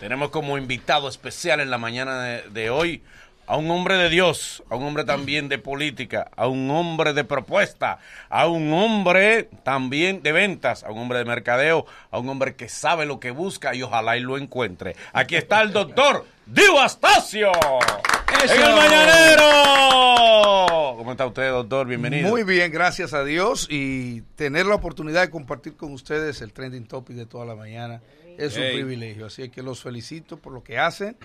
Tenemos como invitado especial en la mañana de, de hoy a un hombre de Dios, a un hombre también de política, a un hombre de propuesta, a un hombre también de ventas, a un hombre de mercadeo, a un hombre que sabe lo que busca y ojalá y lo encuentre. Aquí está el doctor Dio Astacio. ¡En el mañanero! ¿Cómo está usted, doctor? Bienvenido. Muy bien, gracias a Dios y tener la oportunidad de compartir con ustedes el trending topic de toda la mañana es un Hey. privilegio. Así que los felicito por lo que hacen.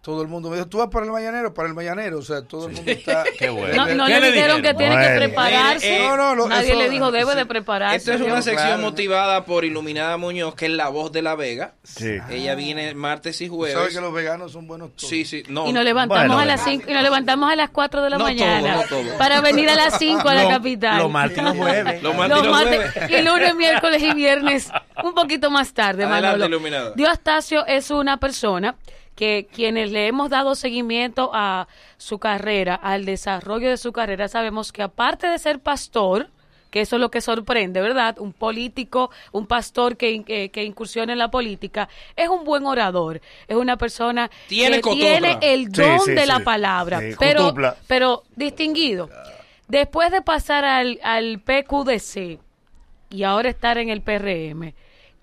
Todo el mundo me dijo, tú vas para el mañanero, para el mañanero. O sea, todo el mundo está. Qué bueno. No, no ¿Qué le le dijeron que tiene que prepararse. Mire, eh, No, no, lo- Nadie eso- le dijo debe sí. de prepararse. Esta es una Claro. sección motivada por Iluminada Muñoz, que es la voz de la Vega. Sí. Ella viene martes y jueves. sabes que los veganos son buenos todos. Sí, sí, no. Y nos levantamos Bueno, a las bueno. 5 y nos levantamos a las 4 de la No mañana todo, no todo. para venir a las 5 a la capital. Los martes y los jueves. Los martes y jueves. y lunes, miércoles y viernes, un poquito más tarde, Adelante, Manolo. iluminada. Dio Astacio es una persona que quienes le hemos dado seguimiento a su carrera, al desarrollo de su carrera, sabemos que aparte de ser pastor, que eso es lo que sorprende, ¿verdad? Un político, un pastor que, in- que, que incursiona en la política, es un buen orador, es una persona Tiene que tiene el don sí, de la palabra, Sí, pero, pero distinguido. Después de pasar al, al PQDC y ahora estar en el PRM,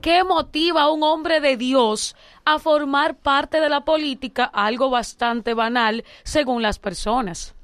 ¿qué motiva a un hombre de Dios a formar parte de la política? Algo bastante banal según las personas.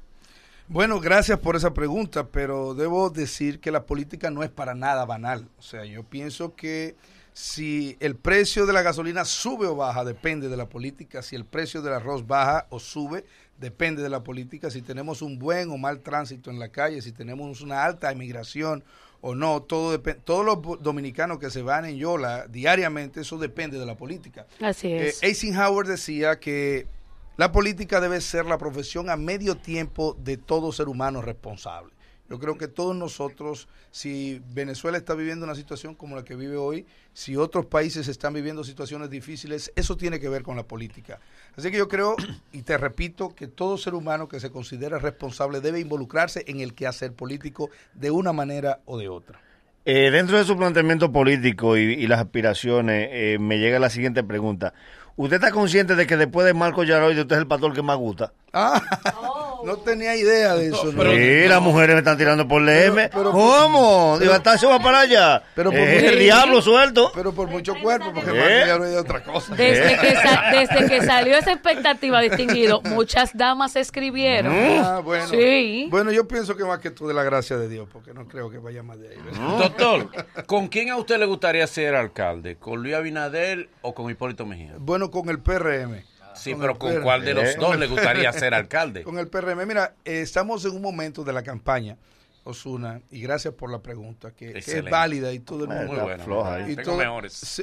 Bueno, gracias por esa pregunta, pero debo decir que la política no es para nada banal. O sea, yo pienso que si el precio de la gasolina sube o baja, depende de la política. Si el precio del arroz baja o sube, depende de la política. Si tenemos un buen o mal tránsito en la calle, si tenemos una alta emigración o no, todo. Todos los dominicanos que se van en Yola diariamente, eso depende de la política. Así Eh, es. Eisenhower decía que la política debe ser la profesión a medio tiempo de todo ser humano responsable. Yo creo que todos nosotros, si Venezuela está viviendo una situación como la que vive hoy, si otros países están viviendo situaciones difíciles, eso tiene que ver con la política. Así que yo creo, y te repito, que todo ser humano que se considera responsable debe involucrarse en el quehacer político de una manera o de otra. Eh, dentro de su planteamiento político y, las aspiraciones, eh, me llega la siguiente pregunta. ¿Usted está consciente de que después de Marco Yaroide usted es el pastor que más gusta? Ah, no tenía idea de eso. ¿no? sí, las mujeres me están tirando por LM. pero- ¿Cómo? Digo, Astacio va para allá. pero por Eh, mucho- el diablo suelto. Pero por mucho cuerpo, porque ¿Eh? Ya no hay otra cosa. Desde que, sa- desde que salió esa expectativa distinguido, muchas damas escribieron. Ah, bueno. Sí. Bueno, yo pienso que más que todo de la gracia de Dios, porque no creo que vaya más de ahí. ¿verdad? Doctor, ¿con quién a usted le gustaría ser alcalde? ¿Con Luis Abinader o con Hipólito Mejía? Bueno, con el PRM. Sí, Con pero ¿con PRM. cuál de los Eh. dos le gustaría ser alcalde? Con el PRM. Mira, eh, estamos en un momento de la campaña, Osuna, y gracias por la pregunta, que, que es válida y todo el mundo. Muy buena. floja, ¿eh? y Tengo todo- mejores. Sí.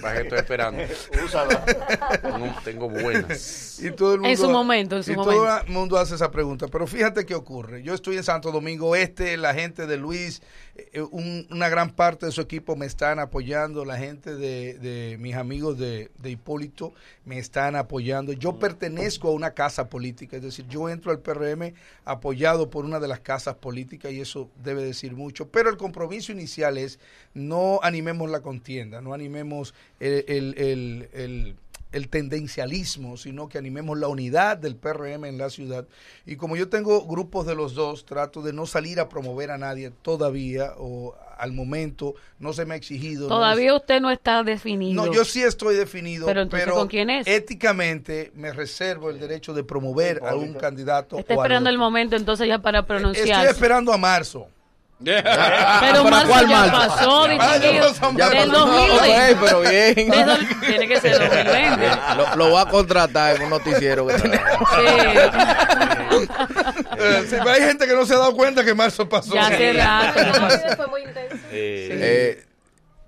Para que estoy esperando. Tengo, tengo buenas. Y todo el mundo, En su momento, en su y momento. todo el mundo hace esa pregunta. Pero fíjate qué ocurre. Yo estoy en Santo Domingo Este, la gente de Luis, un- una gran parte de su equipo me están apoyando, la gente de, de mis amigos de, de Hipólito me están apoyando. Yo pertenezco a una casa política, es decir, yo entro al PRM apoyado por una de las casas políticas y eso debe decir mucho. Pero el compromiso inicial es no animemos la contienda, no animemos el- el el tendencialismo, sino que animemos la unidad del PRM en la ciudad. Y como yo tengo grupos de los dos, trato de no salir a promover a nadie todavía o al momento, no se me ha exigido. no Todavía usted no está definido. no, yo sí estoy definido, Pero entonces, ¿con quién es? éticamente me reservo el derecho de promover a un candidato. Está o esperando el momento entonces ya para Estoy pronunciarse. esperando a marzo. Pero ¿Para marzo cuál ya marzo? pasó, Ah, ya distinguido. pasó Ya Del pasó. 2020. Ok, pero bien. Desde- Tiene que ser 2020. Lo, lo va a contratar en un noticiero que tiene. Sí. Sí, hay gente que no se ha dado cuenta que marzo pasó. Ya hace rato. que pasó. Eh,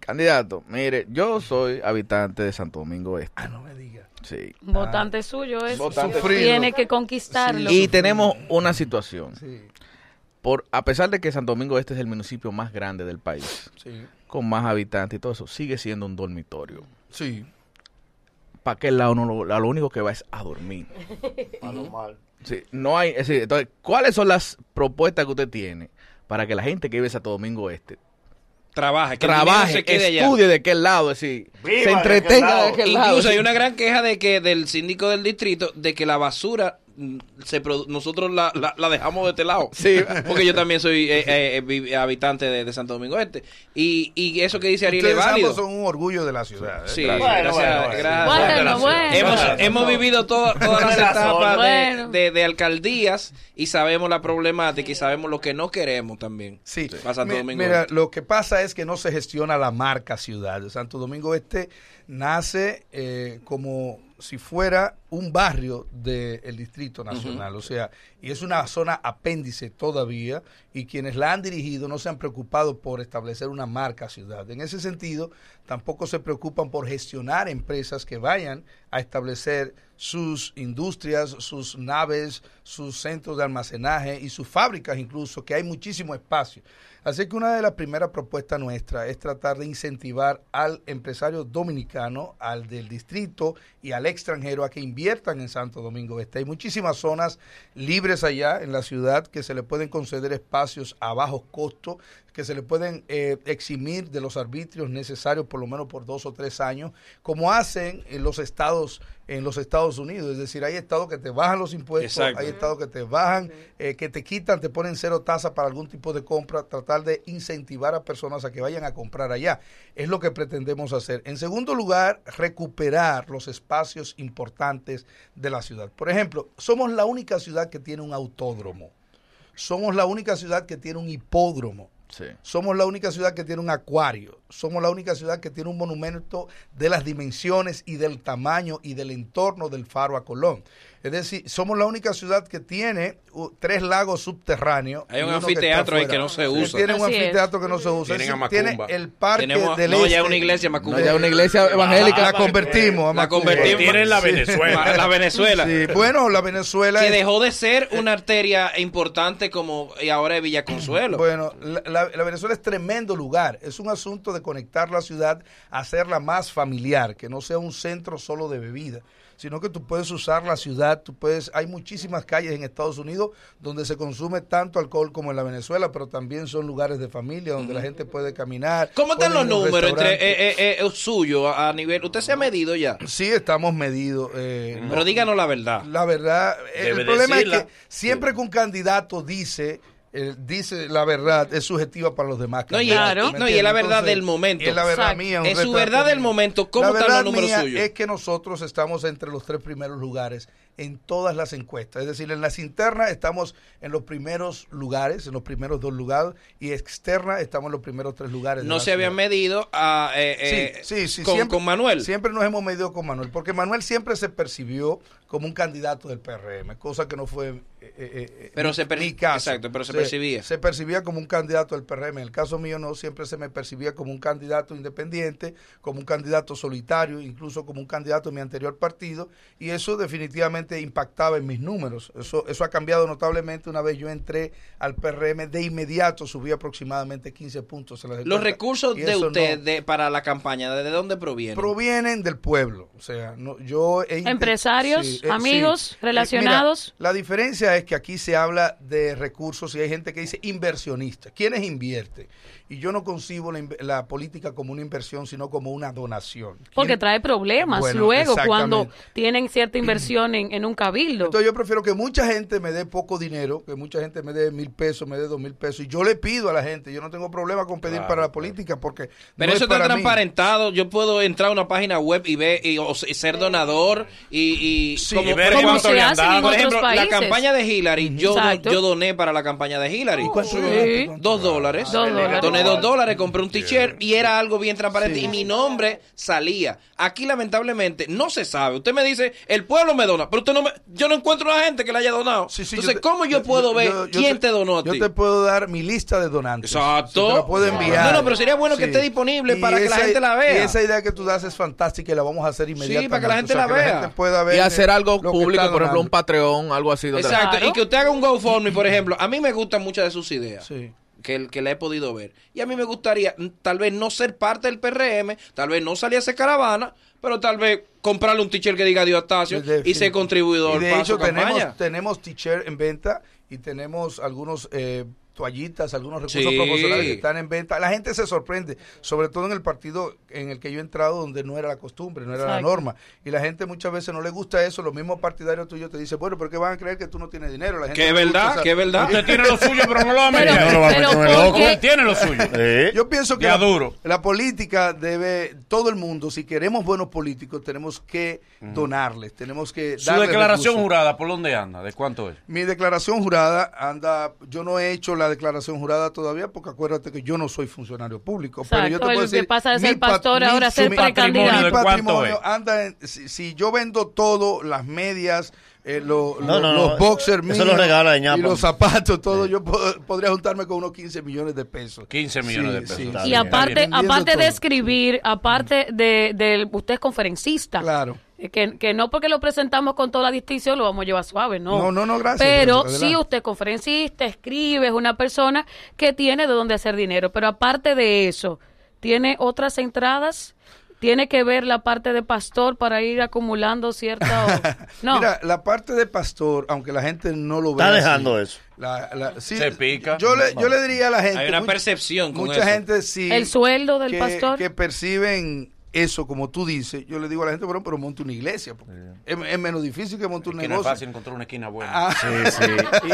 candidato, mire, yo soy habitante de Santo Domingo Este. Ah, no me diga. Sí. Votante suyo es. Votante. Tiene que conquistarlo. Y tenemos una situación. Sí, Por, a pesar de que Santo Domingo Este es el municipio más grande del país, sí, con más habitantes y todo eso, sigue siendo un dormitorio. sí. ¿Para aquel lado no lo, a lo único que va es a dormir? Sí, no hay, es decir, entonces, ¿cuáles son las propuestas que usted tiene para que la gente que vive en Santo Domingo Este trabaje, que trabaje, se quede allá. estudie de qué lado, es decir, Viva se de entretenga de lado. aquel lado. Incluso sí. hay una gran queja de que del síndico del distrito de que la basura se produ- nosotros la, la- la dejamos de este lado. Sí. Porque yo también soy eh, eh, vi- habitante de, de Santo Domingo Este. Y, y eso que dice Ariel es válido. son un orgullo de la ciudad. ¿eh? Sí, Gracias. gracias, Bueno, bueno, gracias. Bueno, bueno. Hemos, Bueno. hemos vivido toda- todas las etapas de, de- de alcaldías y sabemos la problemática y sabemos lo que no queremos también. Sí, Para Santo Mi- Domingo mira, Este. lo que pasa es que no se gestiona la marca ciudad. Santo Domingo Este nace eh, como si fuera un barrio del Distrito Nacional, o sea, y es una zona apéndice todavía, y quienes la han dirigido no se han preocupado por establecer una marca ciudad. En ese sentido, tampoco se preocupan por gestionar empresas que vayan a establecer sus industrias, sus naves, sus centros de almacenaje y sus fábricas incluso, que hay muchísimo espacio. Así que una de las primeras propuestas nuestras es tratar de incentivar al empresario dominicano, al del distrito y al extranjero a que inviertan en Santo Domingo Este. Hay muchísimas zonas libres allá en la ciudad que se le pueden conceder espacios a bajos costos, que se le pueden eh, eximir de los arbitrios necesarios por lo menos por dos o tres años, como hacen en los estados en los Estados Unidos. Es decir, hay estados que te bajan los impuestos, Exacto. hay estados que te bajan, eh, que te quitan, te ponen cero tasa para algún tipo de compra, tratar de incentivar a personas a que vayan a comprar allá. Es lo que pretendemos hacer. En segundo lugar, recuperar los espacios importantes de la ciudad. Por ejemplo, somos la única ciudad que tiene un autódromo. Somos la única ciudad que tiene un hipódromo. Somos la única ciudad que tiene un acuario. Somos la única ciudad que tiene un monumento de las dimensiones y del tamaño y del entorno del faro a Colón. Es decir, somos la única ciudad que tiene tres lagos subterráneos. Hay un que anfiteatro ahí afuera. que no se Sí, usa. Tiene un anfiteatro que no se usa. Tienen a tiene el parque Tenemos, del no, ya Este. una iglesia Macumba. No, ya una iglesia evangélica. La convertimos a La Macumba. convertimos. Tienen la Sí. Venezuela. La Venezuela. Sí, bueno, la Venezuela Que es- dejó de ser una arteria importante como y ahora es Villa Consuelo. Bueno, la, la- la Venezuela es tremendo lugar. Es un asunto de conectar la ciudad, hacerla más familiar, que no sea un centro solo de bebida, sino que tú puedes usar la ciudad, tú puedes, hay muchísimas calles en Estados Unidos donde se consume tanto alcohol como en la Venezuela, pero también son lugares de familia donde la gente puede caminar. ¿Cómo están los números entre eh, eh, eh, suyo a, nivel? ¿Usted se ha medido ya? Sí, estamos medidos. eh, no- Pero díganos la verdad. La verdad, el problema decirla. es que siempre que un candidato dice dice la verdad, es subjetiva para los demás. No, y- ¿me no, y es la verdad del momento. es la verdad Exacto. mía. un Es su verdad del momento. ¿Cómo la están verdad los números mía suyos? Es que nosotros estamos entre los tres primeros lugares en todas las encuestas. Es decir, en las internas estamos en los primeros lugares, en los primeros dos lugares, y externas estamos en los primeros tres lugares. No se habían medido a, eh, eh, Sí, sí, sí, con, siempre- con Manuel. Siempre nos hemos medido con Manuel, porque Manuel siempre se percibió como un candidato del PRM, cosa que no fue eh, eh, eh, Pero mi- se mi caso. exacto, pero se percibía. Se percibía como un candidato del PRM. En el caso mío no, siempre se me percibía como un candidato independiente, como un candidato solitario, incluso como un candidato de mi anterior partido, y eso definitivamente impactaba en mis números. Eso, eso ha cambiado notablemente una vez yo entré al PRM, de inmediato subí aproximadamente 15 puntos. en las Los recursos de usted no- de, para la campaña, ¿de dónde provienen? provienen del pueblo. O sea, no, yo he Empresarios, eh, amigos, relacionados. mira, la diferencia es que aquí se habla de recursos y hay gente que dice inversionista. ¿Quiénes invierte? Y yo no concibo la, la política como una inversión, sino como una donación. Porque ¿Quién- trae problemas Bueno, luego cuando tienen cierta inversión en, en un cabildo. Entonces yo prefiero que mucha gente me dé poco dinero, que mucha gente me dé mil pesos, me dé dos mil pesos. Y yo le pido a la gente, yo no tengo problema con pedir para la política porque... Pero no eso es está mí. transparentado. Yo puedo entrar a una página web y ver y, o y ser donador y, y Sí, como, y ver cuánto se le han dado. por ejemplo, la países. campaña de Hillary, yo, yo doné para la campaña de Hillary. ¿Cuánto Sí. Dos dólares. Dos dólares. Doné dos dólares, compré un t-shirt y era algo bien transparente. Sí. Y mi nombre salía. Aquí, lamentablemente, no se sabe. Usted me dice, el pueblo me dona, pero usted no me, yo no encuentro a la gente que le haya donado. Sí, sí, Entonces, te- ¿cómo yo puedo ver yo- yo quién te, donó a Yo ti? te puedo dar mi lista de donantes. Exacto. Sí, te la puedo enviar. No, no, pero sería bueno que esté disponible para que la gente la vea. Y esa idea que tú das es fantástica y la vamos a hacer inmediatamente. para que la gente O sea, la vea. gente pueda ver Y hacer algo público, por ejemplo, un. Patreon, algo así. donde- Exacto, y que usted haga un GoFundMe, por ejemplo. A mí me gustan muchas de sus ideas. Sí. Que, que la he podido ver. Y a mí me gustaría, mm, tal vez no ser parte del PRM, tal vez no salir a hacer caravana, pero tal vez comprarle un t-shirt que diga Diostacio De- y ser contribuidor Y de para hecho campaña. tenemos, tenemos t-shirt en venta y tenemos algunos eh, toallitas, algunos recursos Sí. promocionales que están en venta. La gente se sorprende, sobre todo en el partido en el que yo he entrado, donde no era la costumbre, no era la norma. Y la gente muchas veces no le gusta eso. Los mismos partidarios tuyos te dicen, bueno, ¿por qué van a creer que tú no tienes dinero? La gente Que es no le gusta verdad, esa- que es verdad. Usted tiene lo suyo, pero no lo va a Pero- meter. No lo va a pero meter en el ¿por loco. qué? Tiene lo suyo. Eh, Yo pienso que la, duro. la política debe, todo el mundo, si queremos buenos políticos, tenemos que donarles, tenemos que Su declaración recursos. jurada, ¿por dónde anda? ¿De cuánto es? Mi declaración jurada anda, yo no he hecho la declaración jurada todavía porque acuérdate que yo no soy funcionario público. pero yo te puedo el que decir, pasa de ser pastor mi- ahora a ser mi precandidato. Mi ¿De cuánto patrimonio es? anda en, si, si yo vendo todo, las medias, eh, lo- No, lo- no, los no, boxers míos lo regala y los zapatos, todo, yo po- podría juntarme con unos 15 millones de pesos. 15 millones de pesos. Y bien. aparte, aparte de escribir, aparte de, de- usted es conferencista. Claro. Eh, Que, que no porque lo presentamos con toda la distinción lo vamos a llevar suave, no. No, no, no, gracias, Pero gracias, adelante. usted es conferencista, escribe, es una persona que tiene de dónde hacer dinero. Pero aparte de eso, ¿tiene otras entradas? ¿Tiene que ver la parte de pastor para ir acumulando cierta... No. Mira, la parte de pastor, aunque la gente no lo ve. Está así, dejando eso. la- la- sí, Se pica. Yo le, yo le diría a la gente. Hay una mucha- percepción con Mucha eso. gente sí. el sueldo del que, pastor. que perciben eso, como tú dices. Yo le digo a la gente, bueno, pero monte una iglesia. porque es, es menos difícil que monte un Que no es negocio. fácil encontrar una esquina buena. Ah, Sí, sí.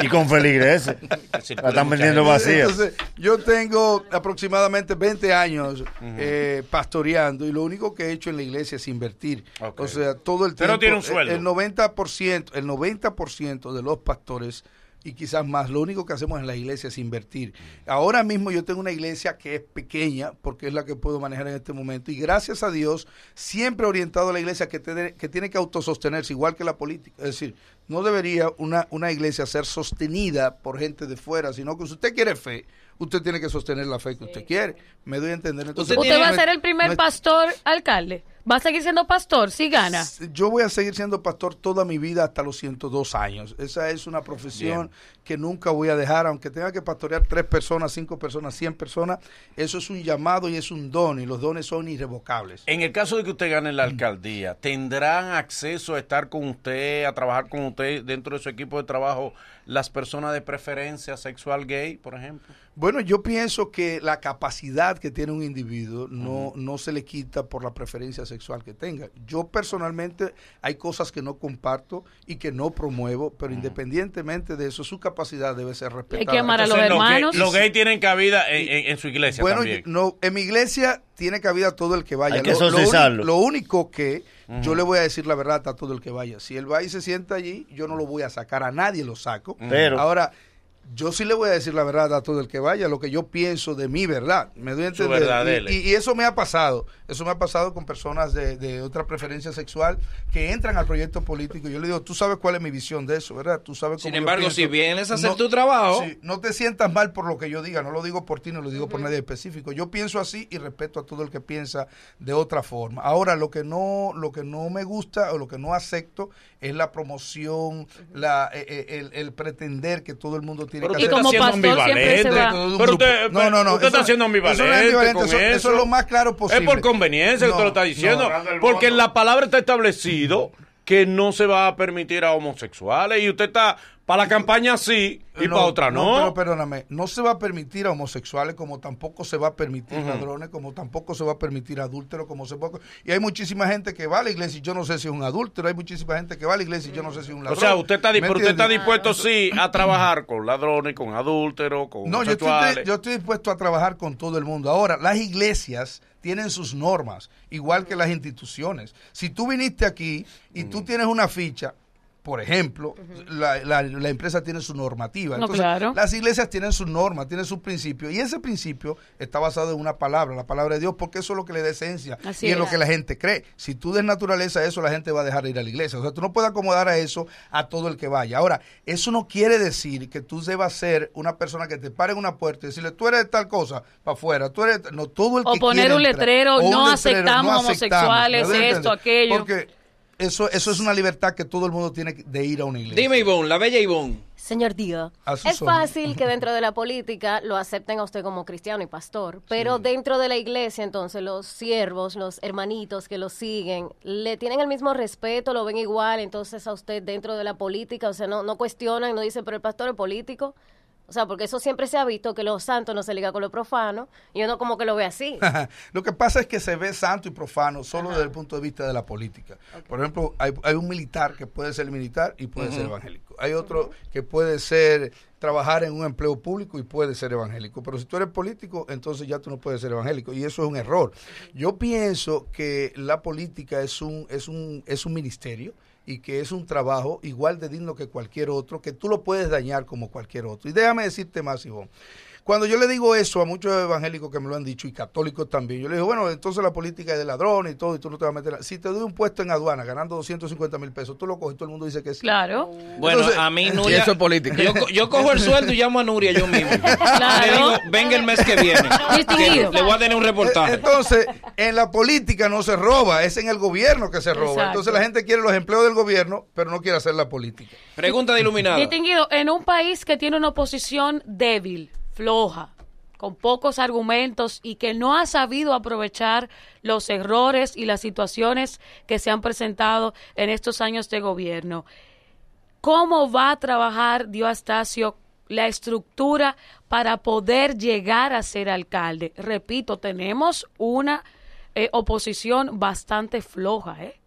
Y, y con feligreses. La están vendiendo vacía. Entonces, yo tengo aproximadamente 20 años eh, pastoreando y lo único que he hecho en la iglesia es invertir. O sea, todo el tiempo. Pero tiene un sueldo. El 90%, el 90% de los pastores y quizás más, lo único que hacemos en la iglesia es invertir. Ahora mismo yo tengo una iglesia que es pequeña porque es la que puedo manejar en este momento y gracias a Dios siempre he orientado a la iglesia que, tiene- que tiene que autosostenerse igual que la política. Es decir, no debería una, una iglesia ser sostenida por gente de fuera, sino que si usted quiere fe, usted tiene que sostener la fe que usted quiere. Me doy a entender. Entonces, Usted ¿Usted va a ser el primer no es- pastor alcalde? ¿Va a seguir siendo pastor si gana? Yo voy a seguir siendo pastor toda mi vida hasta los 102 años. Esa es una profesión que nunca voy a dejar, aunque tenga que pastorear tres personas, cinco personas, 100 personas. Eso es un llamado y es un don, y los dones son irrevocables. En el caso de que usted gane la alcaldía, ¿tendrán acceso a estar con usted, a trabajar con usted dentro de su equipo de trabajo las personas de preferencia sexual gay, por ejemplo? Bueno, yo pienso que la capacidad que tiene un individuo no, no se le quita por la preferencia sexual que tenga. Yo personalmente hay cosas que no comparto y que no promuevo, pero independientemente de eso, su capacidad debe ser respetada. que amar a los Entonces, los hermanos. gays- Los gays tienen cabida en, en- en su iglesia Bueno, también. no, en mi iglesia tiene cabida todo el que vaya. Hay que lo, lo lo único que yo le voy a decir la verdad a todo el que vaya. Si él va y se sienta allí, yo no lo voy a sacar, a nadie lo saco. Pero- Ahora, yo sí le voy a decir la verdad a todo el que vaya, lo que yo pienso de mi verdad. Me doy a Su entender. verdad, Y- dele. y, eso me ha pasado. Eso me ha pasado con personas de, de otra preferencia sexual que entran al proyecto político. Yo le digo, tú sabes cuál es mi visión de eso, ¿verdad? Tú sabes Sin cómo yo embargo, pienso. si vienes a hacer No- tu trabajo, Sí, no te sientas mal por lo que yo diga, no lo digo por ti, no lo digo por nadie específico. Yo pienso así y respeto a todo el que piensa de otra forma. Ahora, lo que no, lo que no me gusta o lo que no acepto es la promoción, la, eh, eh, el, el pretender que todo el mundo tiene Pero que usted hacer. como está siendo pastor siempre se va. Pero usted, No, no, no, usted eso- está siendo eso no es ambivalente. ambivalente, con eso- eso es lo más claro posible. Es por conveniencia que usted lo está diciendo. no. porque en la palabra está establecido que no se va a permitir a homosexuales y usted está para la campaña sí y para otra no. pero perdóname, no se va a permitir a homosexuales como tampoco se va a permitir ladrones, como tampoco se va a permitir adúlteros, como se puede- Y hay muchísima gente que va a la iglesia y yo no sé si es un adúltero, hay muchísima gente que va a la iglesia y yo no sé si es un o ladrón. sea, usted está, di- ¿Me pero usted está dispuesto sí a trabajar con ladrones, con adúlteros, con No, yo estoy, yo estoy dispuesto a trabajar con todo el mundo. Ahora, las iglesias tienen sus normas, igual que las instituciones. Si tú viniste aquí y tú tienes una ficha, por ejemplo, la, la- la empresa tiene su normativa. No, Entonces, claro. las iglesias tienen sus normas, tienen sus principios. Y ese principio está basado en una palabra, la palabra de Dios, porque eso es lo que le da esencia Así y es lo que la gente cree. Si tú desnaturalizas eso, la gente va a dejar de ir a la iglesia. O sea, tú no puedes acomodar a eso a todo el que vaya. Ahora, eso no quiere decir que tú debas ser una persona que te pare en una puerta y decirle, tú eres tal cosa, para afuera, tú eres... de tal-". No, todo el O que poner un entrar, letrero, un no letrero, aceptamos no homosexuales, ¿me doy a esto, entender? aquello. Porque eso, eso es una libertad que todo el mundo tiene de ir a una iglesia. dime Ivonne, la bella Ivonne. Señor Dio, A sus es fácil que dentro de la política lo acepten a usted como cristiano y pastor, pero dentro de la iglesia, entonces, los siervos, los hermanitos que lo siguen, ¿le tienen el mismo respeto, lo ven igual, entonces, a usted dentro de la política? O sea, no, no cuestionan, no dicen, pero el pastor es político. O sea, porque eso siempre se ha visto que los santos no se liga con lo profano y uno como que lo ve así. Lo que pasa es que se ve santo y profano solo desde el punto de vista de la política. Por ejemplo, hay, hay un militar que puede ser militar y puede ser evangélico. Hay otro que puede ser trabajar en un empleo público y puede ser evangélico. Pero si tú eres político, entonces ya tú no puedes ser evangélico. Y eso es un error. Yo pienso que la política es un, es un, es un ministerio y que es un trabajo igual de digno que cualquier otro, que tú lo puedes dañar como cualquier otro. Y déjame decirte más, Ivonne. Cuando yo le digo eso a muchos evangélicos que me lo han dicho y católicos también, yo le digo, bueno, entonces la política es de ladrones y todo, y tú no te vas a meter. Si te doy un puesto en aduana ganando 250 mil pesos, tú lo coges, todo el mundo dice que sí. Claro. Bueno, Entonces- a mí Y Nuria. eso es política. Yo, yo cojo el sueldo y llamo a Nuria yo mismo. Claro. Le digo, venga el mes que viene. Distinguido. Le voy a tener un Eh, reportaje. Entonces, en la política no se roba, es en el gobierno que se roba. Exacto. Entonces la gente quiere los empleos del gobierno, pero no quiere hacer la política. Pregunta de iluminada. Distinguido, en un país que tiene una oposición débil, floja, con pocos argumentos y que no ha sabido aprovechar los errores y las situaciones que se han presentado en estos años de gobierno, ¿cómo va a trabajar Diostacio la estructura para poder llegar a ser alcalde? Repito, tenemos una eh, oposición bastante floja, ¿eh?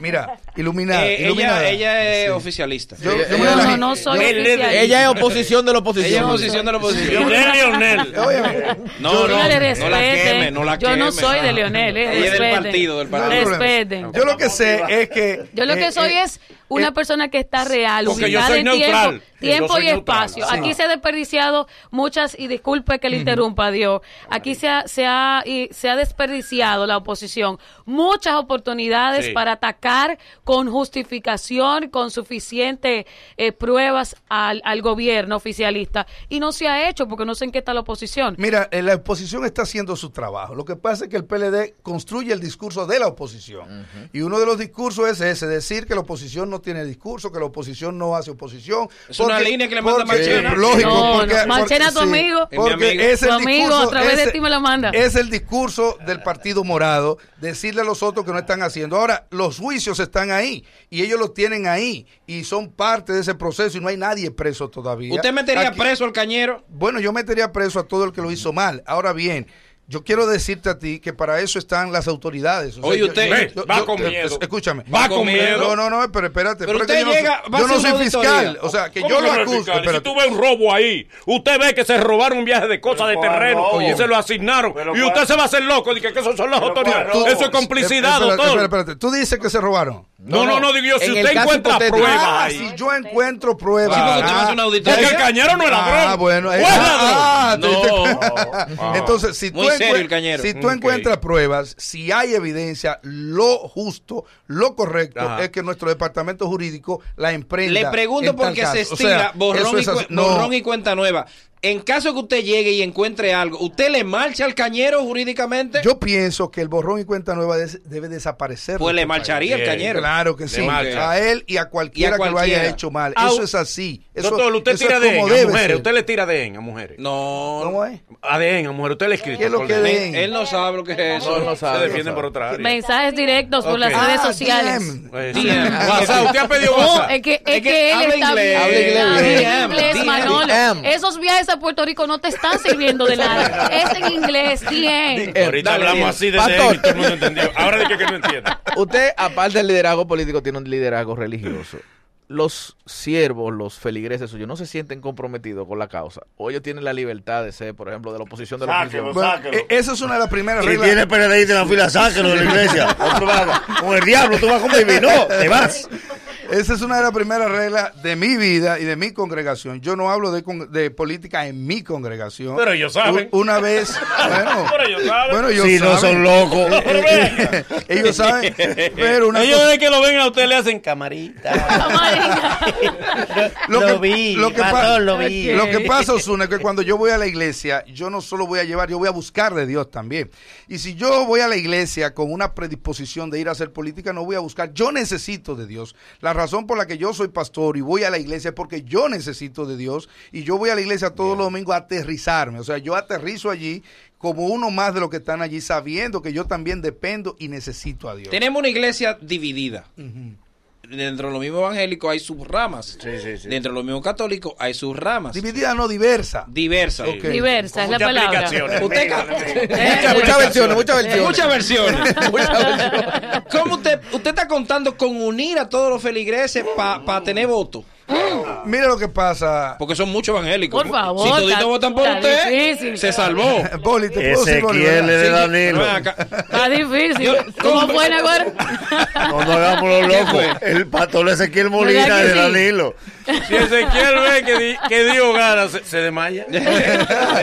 Mira, iluminada. Eh, iluminada. ella, ella es Sí. oficialista. Yo- yo No, no, no soy oficialista. Ella es oposición de la oposición. Ella es oposición de la oposición. Leonel. Óyeme, No, yo- no, no la queme, no la Yo no queme. soy de Leonel, eh, Ella es del respeten. partido, del. Respeten. Yo lo que sé es que. Yo lo que eh, soy eh, es una persona que está real, Porque yo ubicada soy en neutral. tiempo, Yo tiempo soy y neutral. espacio. Sí. Aquí se ha desperdiciado muchas, y disculpe que le interrumpa, Dios, aquí se ha, se ha, y se ha desperdiciado la oposición muchas oportunidades Sí. para atacar con justificación, con suficiente eh, pruebas al, al gobierno oficialista y no se ha hecho porque no sé en qué está la oposición. Mira, eh, la oposición está haciendo su trabajo. Lo que pasa es que el PLD construye el discurso de la oposición. Y uno de los discursos es ese, decir que la oposición no tiene discurso, que la oposición no hace oposición. Es una línea que le manda porque- Marchena. Lógico, No, porque, no, Marchena, tu amigo. Porque amigo. es el Tu amigo, discurso, a través de ti me lo manda. Es el discurso del Partido Morado, decirle a los otros que no están haciendo. Ahora, los juicios están ahí y ellos los tienen ahí y son parte de ese proceso y no hay nadie preso todavía. ¿Usted metería Aquí- preso al cañero? bueno, yo metería preso a todo el que lo hizo mal. Ahora bien, yo quiero decirte a ti que para eso están las autoridades. O sea, Oye, usted- yo- Ve, yo- va yo- con eh, miedo. Escúchame. Va con miedo. No, no, no, pero espérate. Pero usted yo no llega, a yo no soy fiscal. O sea, que ¿Cómo yo lo no acuso. Si tú ves un robo ahí, usted ve que se robaron un viaje de cosas de terreno robo? y se lo asignaron. Y cuál- usted se va a hacer loco de que, que esos son las autoridades. Eso es complicidad, Espérate, doctor. espérate, espérate. Tú dices que se robaron. No, no, no, digo yo, si En usted encuentra pruebas Ah, ahí. si yo encuentro pruebas. Sí, porque Ah, una auditoría. Porque el cañero no es ladrón. Ah, bueno. eh, ¿O es ah, ladrón? te- te- No. Entonces, si tú, Muy serio encuent- el cañero. si tú Ok. encuentras pruebas, si hay evidencia, lo justo, lo correcto Ajá. es que nuestro departamento jurídico la emprenda. Le pregunto porque se. O sea, borrón, es No, borrón y cuenta nueva. En caso que usted llegue y encuentre algo, ¿usted le marcha al cañero jurídicamente? Yo pienso que el borrón y cuenta nueva des- debe desaparecer. pues de le este marcharía al cañero. Claro que Le sí. marcha. A él y a cualquiera, que lo cualquiera. haya hecho mal. Eso es así. Eso, Doctor, usted eso tira es de como a debe mujeres. ser. Usted le tira de a mujeres. No. ¿Cómo es? ADN a mujeres. Usted le escribe. ¿Qué es lo que Él, de- él no sabe lo que es eso. No, no Se sabe. defienden por otra área. Mensajes directos por las redes Ah, sociales. DM. Pues, DM. WhatsApp, usted ha pedido No, WhatsApp. es que, es Es que que él habla está. Habla inglés, Habla inglés. Manolo. Esos viajes a Puerto Rico no te están sirviendo de nada. Es en inglés, bien. Eh, Ahorita dale, hablamos bien. así de Pastor. Todo el mundo entendió. Ahora de que, que no entiende. Usted, aparte del liderazgo político, tiene un liderazgo religioso. Los siervos, los feligreses suyos, no se sienten comprometidos con la causa. O ellos tienen la libertad de ser, por ejemplo, de la oposición de la oposición. Bueno, sáquelo. e- esa es una de las primeras Si reglas. tiene PLDista en la fila, sáquelo de la iglesia. Otro va- con el diablo, tú vas con baby. No, te vas. Esa es una de las primeras reglas de mi vida y de mi congregación. Yo no hablo de, con- de política en mi congregación. Pero ellos saben. Una vez, bueno, Pero ellos saben. bueno, ellos Si no saben. son locos. Ellos saben, pero una Ellos desde que lo ven a usted le hacen camarita. lo, Lo que, vi, lo que pastor, pa- lo vi. lo que pasa, Osuna, es que cuando yo voy a la iglesia, yo no solo voy a llevar, yo voy a buscar de Dios también. Y si yo voy a la iglesia con una predisposición de ir a hacer política, no voy a buscar. Yo necesito de Dios. La razón por la que yo soy pastor y voy a la iglesia es porque yo necesito de Dios. Y yo voy a la iglesia todos los domingos a aterrizarme. O sea, yo aterrizo allí como uno más de los que están allí, sabiendo que yo también dependo y necesito a Dios. Tenemos una iglesia dividida. Dentro de los mismos evangélicos hay. Sí, sí, sí. Dentro de los mismos católicos hay subramas. Dividida, no diversa. Diversas. Ok. Diversa es la Muchas palabra. aplicaciones. Usted ca- Muchas, muchas versiones, muchas versiones. Muchas versiones. Muchas versiones. ¿Cómo usted, usted está contando con unir a todos los feligreses para tener votos? Mira lo que pasa. Porque son muchos evangélicos. Por favor, Si toditos está- votan por usted, difícil. se salvó. Boli, te puedo decir, de Danilo. Está difícil. ¿Cómo ¿cómo- fue, Nagüero? No nos hagamos los locos. El pastor Ezequiel Molina ¿Verdad que de sí? Danilo. Si Ezequiel ve que, di- que Dios gana, se, se desmaya. Le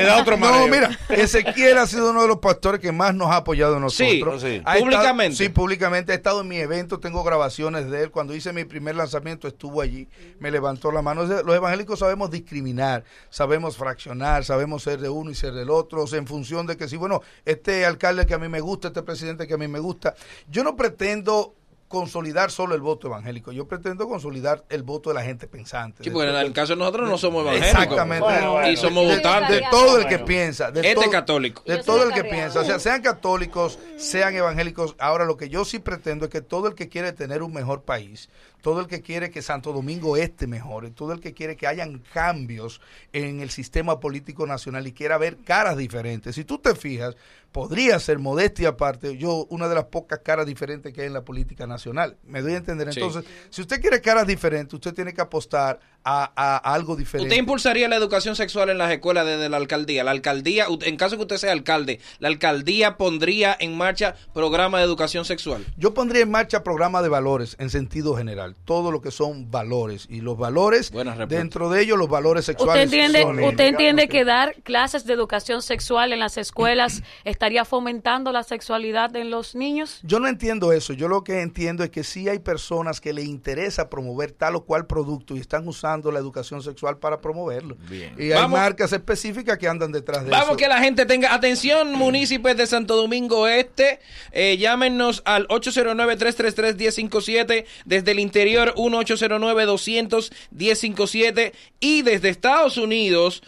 da otro mareo. No, mira, Ezequiel ha sido uno de los pastores que más nos ha apoyado a nosotros. Sí, sí. Ha estado- Públicamente. sí, públicamente. Ha estado en mi evento, tengo grabaciones de él. Cuando hice mi primer lanzamiento estuvo allí, me levantó la mano. Los evangélicos sabemos discriminar, sabemos fraccionar, sabemos ser de uno y ser del otro, o sea, en función de que si, bueno, este alcalde que a mí me gusta, este presidente que a mí me gusta. Yo no pretendo consolidar solo el voto evangélico, yo pretendo consolidar el voto de la gente pensante. Sí, porque en el caso de nosotros no somos evangélicos. Exactamente. Y somos de, votantes. de todo el que piensa. De Este todo- católico. De Yo todo el que piensa. O sea, sean católicos, sean evangélicos. Ahora, lo que yo sí pretendo es que todo el que quiere tener un mejor país, todo el que quiere que Santo Domingo este mejore, todo el que quiere que hayan cambios en el sistema político nacional y quiera ver caras diferentes. Si tú te fijas, podría ser modestia aparte, yo una de las pocas caras diferentes que hay en la política nacional. Me doy a entender. Sí. Entonces, si usted quiere caras diferentes, usted tiene que apostar a, a- a algo diferente. ¿Usted impulsaría la educación sexual en las escuelas desde la alcaldía? La alcaldía, en caso que usted sea alcalde, la alcaldía pondría en marcha programa de educación sexual. Yo pondría en marcha programas de valores en sentido general, todo lo que son valores y los valores dentro de ellos los valores ¿Usted sexuales. entiende, son- ¿Usted entiende que dar clases de educación sexual en las escuelas estaría fomentando la sexualidad en los niños? Yo no entiendo eso. Yo lo que entiendo es que sí hay personas que le interesa promover tal o cual producto y están usando la educación sexual para promoverlo. Y hay Vamos- marcas específicas que andan detrás de Vamos eso. que la gente tenga atención, municipios de Santo Domingo Este, eh, llámenos al 809-333-1057, desde el interior 1-809-200-1057 y desde Estados Unidos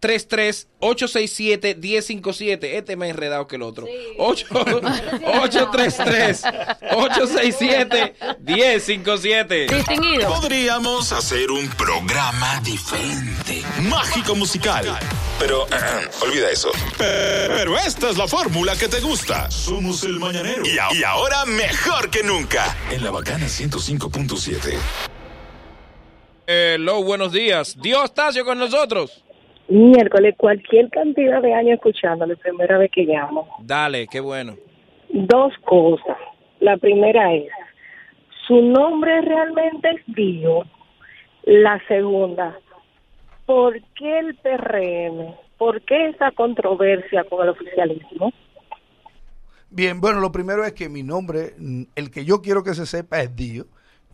833-867-1057. Este más enredado que el otro. 8 833-867-1057. Distinguido. Podríamos hacer un programa diferente, mágico musical. Pero olvida eso. Pero esta es la fórmula que te gusta. Somos el mañanero. Y, a- y ahora mejor que nunca. En la bacana 105.7. Hello, buenos días. Dios Tacio con nosotros. Miércoles, cualquier cantidad de años escuchándole, primera vez que llamo. Dale, qué bueno. Dos cosas. La primera es, su nombre realmente es Dios. La segunda, ¿por qué el PRM? ¿Por qué esa controversia con el oficialismo? Bien, bueno, lo primero es que mi nombre, el que yo quiero que se sepa es Dio,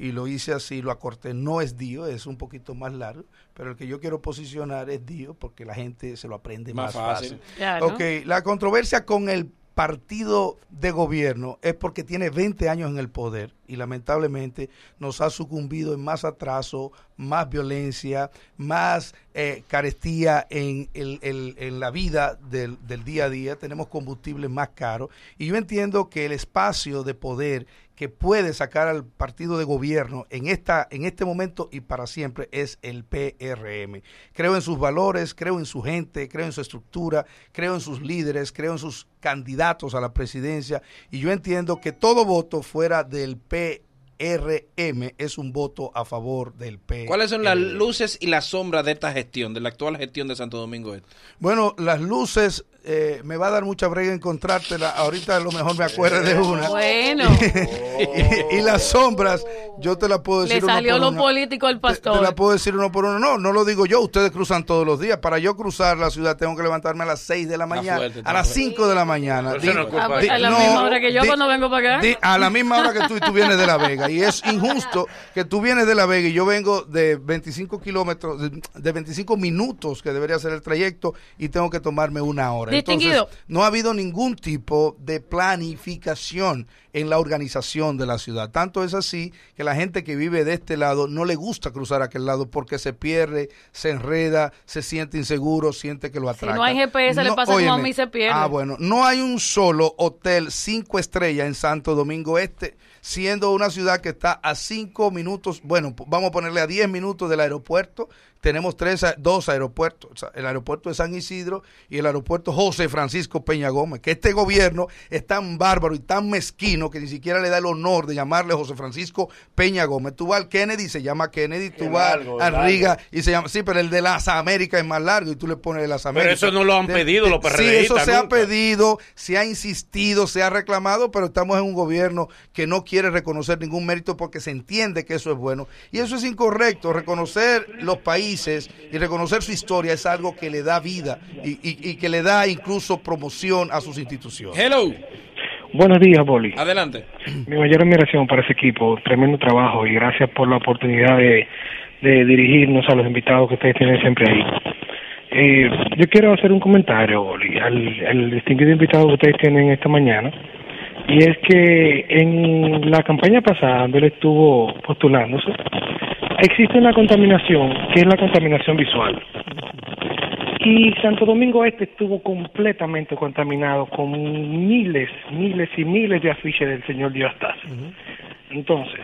y lo hice así, lo acorté, no es Dio, es un poquito más largo, pero el que yo quiero posicionar es Dio porque la gente se lo aprende Más más, fácil. fácil. Claro. Ok, la controversia con el partido de gobierno es porque tiene 20 años en el poder y lamentablemente nos ha sucumbido en más atraso, más violencia, más eh, carestía en, el- el- en la vida del, del día a día, tenemos combustibles más caros y yo entiendo que el espacio de poder que puede sacar al partido de gobierno en esta en este momento y para siempre es el PRM. Creo en sus valores, creo en su gente, creo en su estructura, creo en sus líderes, creo en sus candidatos a la presidencia y yo entiendo que todo voto fuera del PRM es un voto a favor del PRM. ¿Cuáles son las luces y las sombras de esta gestión, de la actual gestión de Santo Domingo Este? Bueno, las luces eh, me va a dar mucha brega encontrártela. Ahorita a lo mejor me acuerde de una. Bueno, y, y las sombras, yo te la puedo le decir. uno salió por lo uno. político al Te, te la pastor. puedo decir uno por uno. No, no lo digo yo. Ustedes cruzan todos los días. Para yo cruzar la ciudad tengo que levantarme a las 6 de la mañana. fuerte, a las fuerte. 5 de la mañana. No A, la no, misma hora que yo di- cuando vengo para acá. Di- a la misma hora que tú y tú vienes de La Vega. Y es injusto que tú vienes de La Vega y yo vengo de 25 kilómetros, de, de 25 minutos que debería ser el trayecto y tengo que tomarme una hora. Distinguido. Entonces, no ha habido ningún tipo de planificación en la organización de la ciudad. Tanto es así que la gente que vive de este lado no le gusta cruzar aquel lado porque se pierde, se enreda, se siente inseguro, siente que lo atracan. no hay GPS, le pasa como a mí, se pierde. Ah, bueno, no hay un solo hotel cinco estrellas en Santo Domingo Este, siendo una ciudad que está a cinco minutos, bueno, vamos a ponerle a 10 minutos del aeropuerto. Tenemos tres, a- dos aeropuertos, el aeropuerto de San Isidro y el aeropuerto José Francisco Peña Gómez, que este gobierno es tan bárbaro y tan mezquino que ni siquiera le da el honor de llamarle José Francisco Peña Gómez. Tú vas al Kennedy, se llama Kennedy, tú vas largo. Riga y se llama, sí, pero el de las Américas es más largo y tú le pones el las Américas. eso no lo han De- pedido de- los Sí, eso se ha pedido, se ha insistido, se ha reclamado, pero estamos en un gobierno que no quiere reconocer ningún mérito porque se entiende que eso es bueno. Y eso es incorrecto. Reconocer los países y reconocer su historia es algo que le da vida y, y- y que le da incluso promoción a sus instituciones. Hello. Buenos días, Boli. Adelante. Mi mayor admiración para ese equipo, tremendo trabajo y gracias por la oportunidad de, de dirigirnos a los invitados que ustedes tienen siempre ahí. Eh, yo quiero hacer un comentario, Boli, al, al distinguido invitado que ustedes tienen esta mañana, y es que en la campaña pasada, donde él estuvo postulándose, existe una contaminación que es la contaminación visual. Y Santo Domingo Este estuvo completamente contaminado con miles, miles y miles de afiches del señor Diostas. Entonces,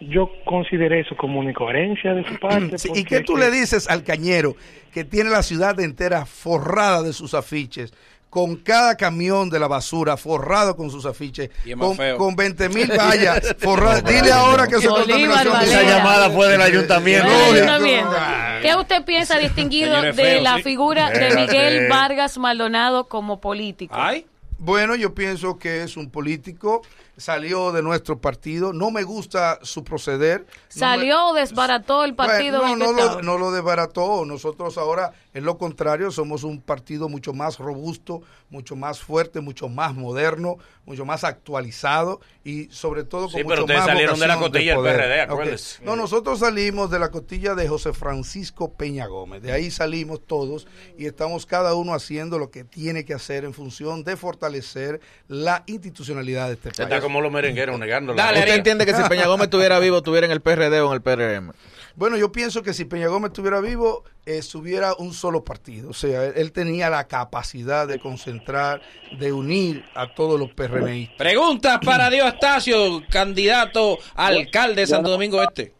yo consideré eso como una incoherencia de su parte. Sí, ¿Y qué tú le dices al cañero que tiene la ciudad entera forrada de sus afiches? Con cada camión de la basura forrado con sus afiches, con, con 20 mil vallas forradas. Dile ahora que eso contaminación. Esa llamada fue del ayuntamiento. Lógico. ayuntamiento. ¿Qué usted piensa, distinguido, de la sí. figura de. Miguel Vargas Maldonado como político? Ay. Bueno, yo pienso que es un político, salió de nuestro partido, no me gusta su proceder. No me- ¿Salió o desbarató el partido Bueno, en no, no, lo, no lo desbarató. Nosotros ahora, en lo contrario, somos un partido mucho más robusto, mucho más fuerte, mucho más moderno, mucho más actualizado y sobre todo con Sí, mucho pero ustedes más salieron de la cotilla del. PRD, Ok. acuérdese. No, nosotros salimos de la cotilla de José Francisco Peña Gómez. De ahí salimos todos y estamos cada uno haciendo lo que tiene que hacer en función de fortalecer la institucionalidad de este Está como los merengueros negando Dale, ¿Usted Ariel. entiende que si Peña Gómez estuviera vivo, estuviera en el PRD o en el PRM? Bueno, yo pienso que si Peña Gómez estuviera vivo, eh, estuviera un solo partido. O sea, él, él tenía la capacidad de concentrar, de unir a todos los PRMistas. Preguntas para Diostacio, candidato a alcalde de Santo Domingo Este.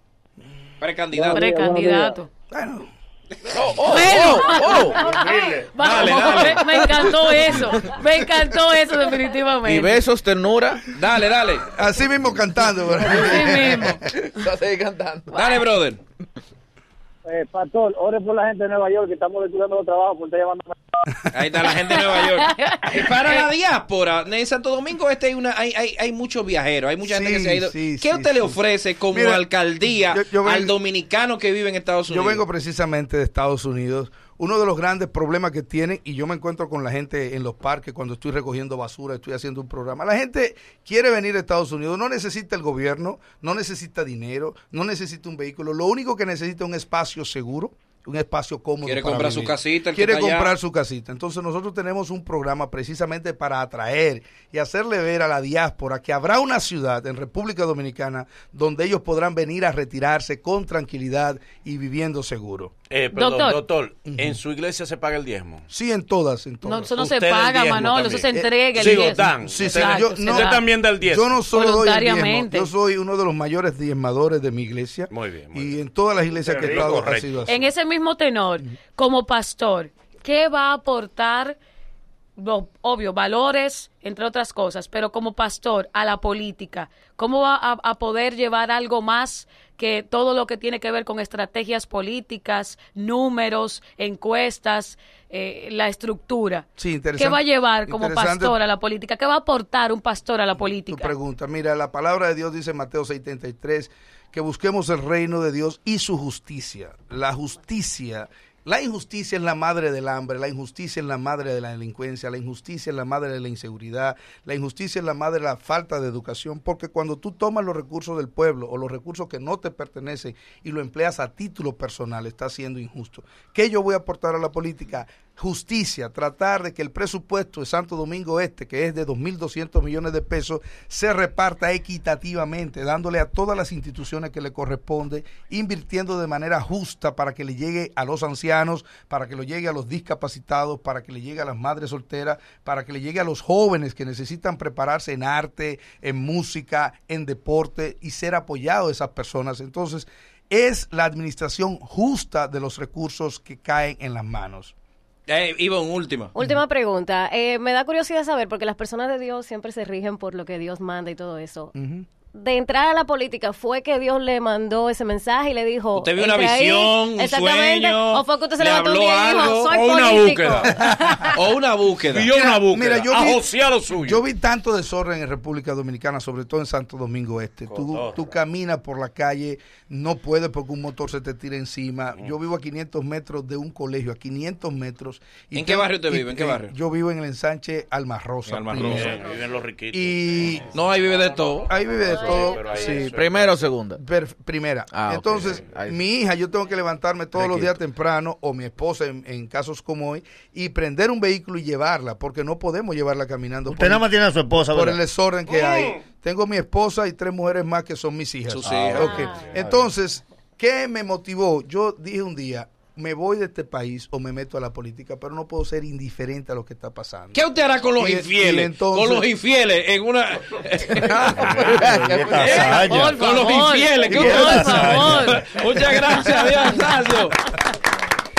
Precandidato. Precandidato. Bueno, Bueno, Dale, vamos, dale. Me, me encantó eso. Me encantó eso Y definitivamente. besos, ternura. Dale, dale. así mismo cantando. ¿verdad? Así mismo. Va a seguir cantando. Dale, brother. Eh, Pastor, ore por la gente de Nueva York que estamos estudiando los trabajos por estar llamando. Ahí está la gente de Nueva York. Para la diáspora, en Santo Domingo Este hay una hay, hay, hay muchos viajeros, hay mucha gente que Sí, se ha ido. sí, ¿Qué sí, usted le ofrece como Mira, alcaldía yo- yo al vengo- dominicano que vive en Estados Yo Unidos? vengo precisamente de Estados Unidos. Uno de los grandes problemas que tienen, y yo me encuentro con la gente en los parques cuando estoy recogiendo basura, estoy haciendo un programa. La gente quiere venir a Estados Unidos, no necesita el gobierno, no necesita dinero, no necesita un vehículo. Lo único que necesita es un espacio seguro, un espacio cómodo. Quiere para comprar su casita, el que Quiere allá. comprar su casita. Entonces nosotros tenemos un programa precisamente para atraer y hacerle ver a la diáspora que habrá una ciudad en República Dominicana donde ellos podrán venir a retirarse con tranquilidad y viviendo seguro. Eh, perdón, Doctor. doctor, ¿en su iglesia se paga el diezmo? Sí, en todas, en No, todas. eso no se paga, Manolo. Eso se también. entrega el diezmo. dan. Sí, sí, Exacto, yo- no-. Usted también da el diezmo. Yo no solo doy el diezmo, yo soy uno de los mayores diezmadores de mi iglesia. Muy bien, muy y bien. en todas las iglesias que he estado ha correcto. sido así. En ese mismo tenor, como pastor, ¿qué va a aportar? Obvio, valores, entre otras cosas, pero como pastor a la política, ¿cómo va a, a poder llevar algo más que todo lo que tiene que ver con estrategias políticas, números, encuestas, eh, la estructura? Sí, interesante. ¿Qué va a llevar como pastor a la política? ¿Qué va a aportar un pastor a la Tu política? pregunta. Mira, la palabra de Dios dice en Mateo 6:33 que busquemos el reino de Dios y su justicia. La justicia, la injusticia es la madre del hambre, la injusticia es la madre de la delincuencia, la injusticia es la madre de la inseguridad, la injusticia es la madre de la falta de educación, porque cuando tú tomas los recursos del pueblo o los recursos que no te pertenecen y lo empleas a título personal, estás siendo injusto. ¿Qué yo voy a aportar a la política? Justicia, tratar de que el presupuesto de Santo Domingo Este, que es de 2.200 millones de pesos, se reparta equitativamente, dándole a todas las instituciones que le corresponde, invirtiendo de manera justa para que le llegue a los ancianos, para que le llegue a los discapacitados, para que le llegue a las madres solteras, para que le llegue a los jóvenes que necesitan prepararse en arte, en música, en deporte y ser apoyados de esas personas. Entonces, es la administración justa de los recursos que caen en las manos. Eh, Ivonne, última. Última pregunta. Eh, me da curiosidad saber, porque las personas de Dios siempre se rigen por lo que Dios manda y todo eso. De entrar a la política, ¿fue que Dios le mandó ese mensaje y le dijo... Usted vio una "Entre ahí"? visión, un Exactamente. sueño, ¿O fue que usted se le levantó un día y dijo, soy o una político"? búsqueda. o una búsqueda. Vio una búsqueda. Mira, yo a vi- a lo suyo. Yo vi tanto desorden en República Dominicana, sobre todo en Santo Domingo Este. Tú, Cotorra. tú caminas por la calle, no puedes porque un motor se te tira encima. Yo vivo a 500 metros de un colegio, a 500 metros. ¿En qué barrio usted vive? ¿En qué barrio? Yo vivo en el ensanche Alma Rosa. En Alma primero. Rosa. Bien, viven los riquitos. Y No, ahí vive de todo. ahí vive de todo. pero ahí sí, eso es- Primero o segunda. Per- primera. Ah. Entonces, mi hija, yo tengo que levantarme todos los días temprano, o mi esposa en, en casos como hoy, y prender un vehículo y llevarla, porque no podemos llevarla caminando Usted nada más tiene a su esposa, por ¿verdad? el desorden que hay. Tengo mi esposa y tres mujeres más que son mis hijas. Sus Ah. Entonces, ¿qué me motivó? Yo dije un día, me voy de este país o me meto a la política, pero no puedo ser indiferente a lo que está pasando. ¿Qué usted hará con los Y- y infieles? entonces- con los infieles en una... Con los infieles. ¿Qué Por usted. Muchas gracias, Dios Ignacio.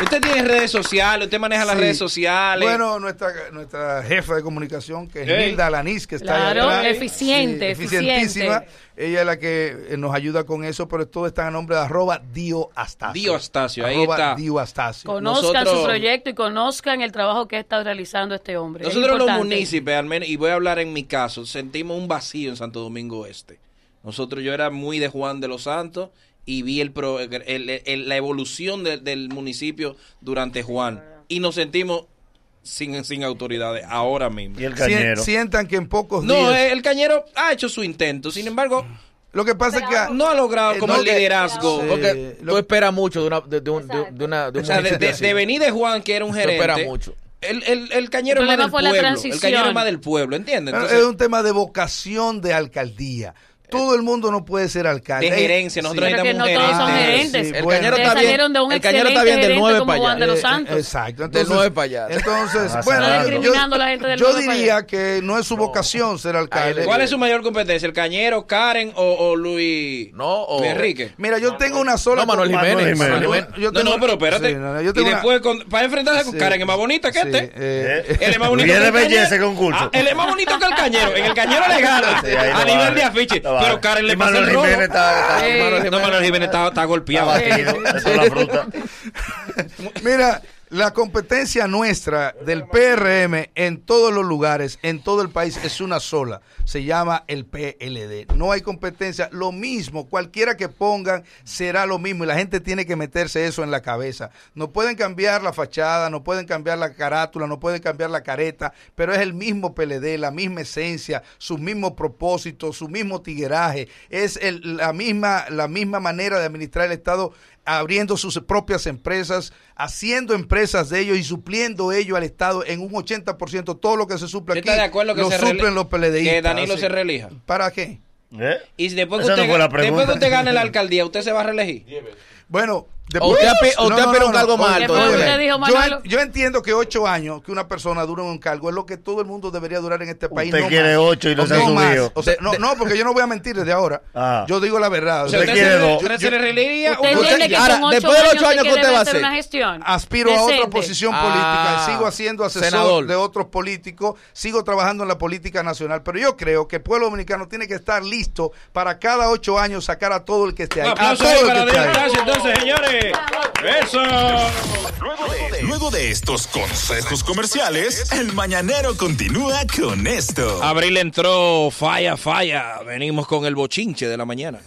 Usted tiene redes sociales, usted maneja las Sí. redes sociales. Bueno, nuestra, nuestra jefa de comunicación, que es Ey. Nilda Alanis, que está ahí Claro, atrás. eficiente, eficientísima. eficiente. Ella es la que eh, nos ayuda con eso, pero todo está a nombre de arroba Dio Astacio. Dio Astacio, ahí Arroba está. Dio Astacio. Conozcan Nosotros- su proyecto y conozcan el trabajo que está realizando este hombre. Es Nosotros los municipios, al menos, y voy a hablar en mi caso, sentimos un vacío en Santo Domingo Este. Nosotros, yo era muy de Juan de los Santos y vi el, pro- el- el- la evolución de- del municipio durante Juan. Y nos sentimos sin, sin autoridades ahora mismo. Y el cañero. sientan que en pocos No, días... eh, el cañero ha hecho su intento, sin embargo, lo que pasa es que... no ha logrado Eh, como no, el que- liderazgo. Sí. Porque lo- tú esperas mucho de una de, de un, de, una de O sea, de, venir de Juan, que era un gerente. mucho. El, el, el cañero El es más del pueblo. El cañero es más del pueblo, ¿entiendes? Entonces, es un tema de vocación de alcaldía. Todo el mundo no puede ser alcalde. de gerencia, nosotros Pero que no necesitamos todos son gerentes. sí, El bueno. cañero está bien. de un El cañero está bien del gerente 9 como para allá. Eh. Exacto. Del nueve para allá. Entonces, Ah, bueno, yo, la gente del diría que no es su vocación ser alcalde. ¿Cuál es su mayor competencia? ¿El Cañero, Karen o, o Luis, No, o- Enrique? Mira, yo tengo una sola. No, Manuel Jiménez. Manuel Jiménez. Manuel Jiménez. Yo No, tengo- no, pero espérate. Sí, no, yo y tengo una- después, con- para enfrentarse con Sí. Karen, es más bonita que Sí, este. eh. Él es más bonito Viene que el belleza Cañero. concurso. Ah, él es más bonito que el Cañero. En el Cañero le gana Sí, a nivel de afiche. Pero Karen le pasa el rojo. Jiménez está- está- Sí. No, Manuel Jiménez está, está golpeado. está batido. Eso es la fruta. Mira, la competencia nuestra del PRM en todos los lugares, en todo el país, es una sola. Se llama el PLD. No hay competencia. Lo mismo, cualquiera que pongan será lo mismo. Y la gente tiene que meterse eso en la cabeza. No pueden cambiar la fachada, no pueden cambiar la carátula, no pueden cambiar la careta, pero es el mismo PLD, la misma esencia, su mismo propósito, su mismo tigueraje. Es el- la, misma, la misma manera de administrar el Estado abriendo sus propias empresas, haciendo empresas de ellos y supliendo ellos al Estado en un 80%. Todo lo que se suple ¿Usted aquí está de acuerdo que lo se suplen los PLDistas. que Danilo así. se reelija? ¿Para qué? ¿Eh? Y después que, no usted, después que usted gane la alcaldía, ¿usted se va a reelegir? Bueno, O usted api- o usted a un cargo más alto, yo, entiendo que ocho años que una persona dure en un cargo es lo que todo el mundo debería durar en este país. Usted no quiere más. ocho y no se ha más. subido. O sea, no, no, porque yo no voy a mentir desde ahora. Ah. Yo digo la verdad. Usted ¿usted, quiere se, dos. después de los ocho años que ¿qué usted va a hacer hacer? una gestión Aspiro a otra posición Ah, política, sigo siendo asesor de otros políticos, sigo trabajando en la política nacional, pero yo creo que el pueblo dominicano tiene que estar listo para cada ocho años sacar a todo el que esté ahí. A todo el que esté ahí. Entonces, señores. ¡Eso! Luego de estos consejos comerciales, el mañanero continúa con esto. Abril entró, falla, falla. Venimos con el bochinche de la mañana.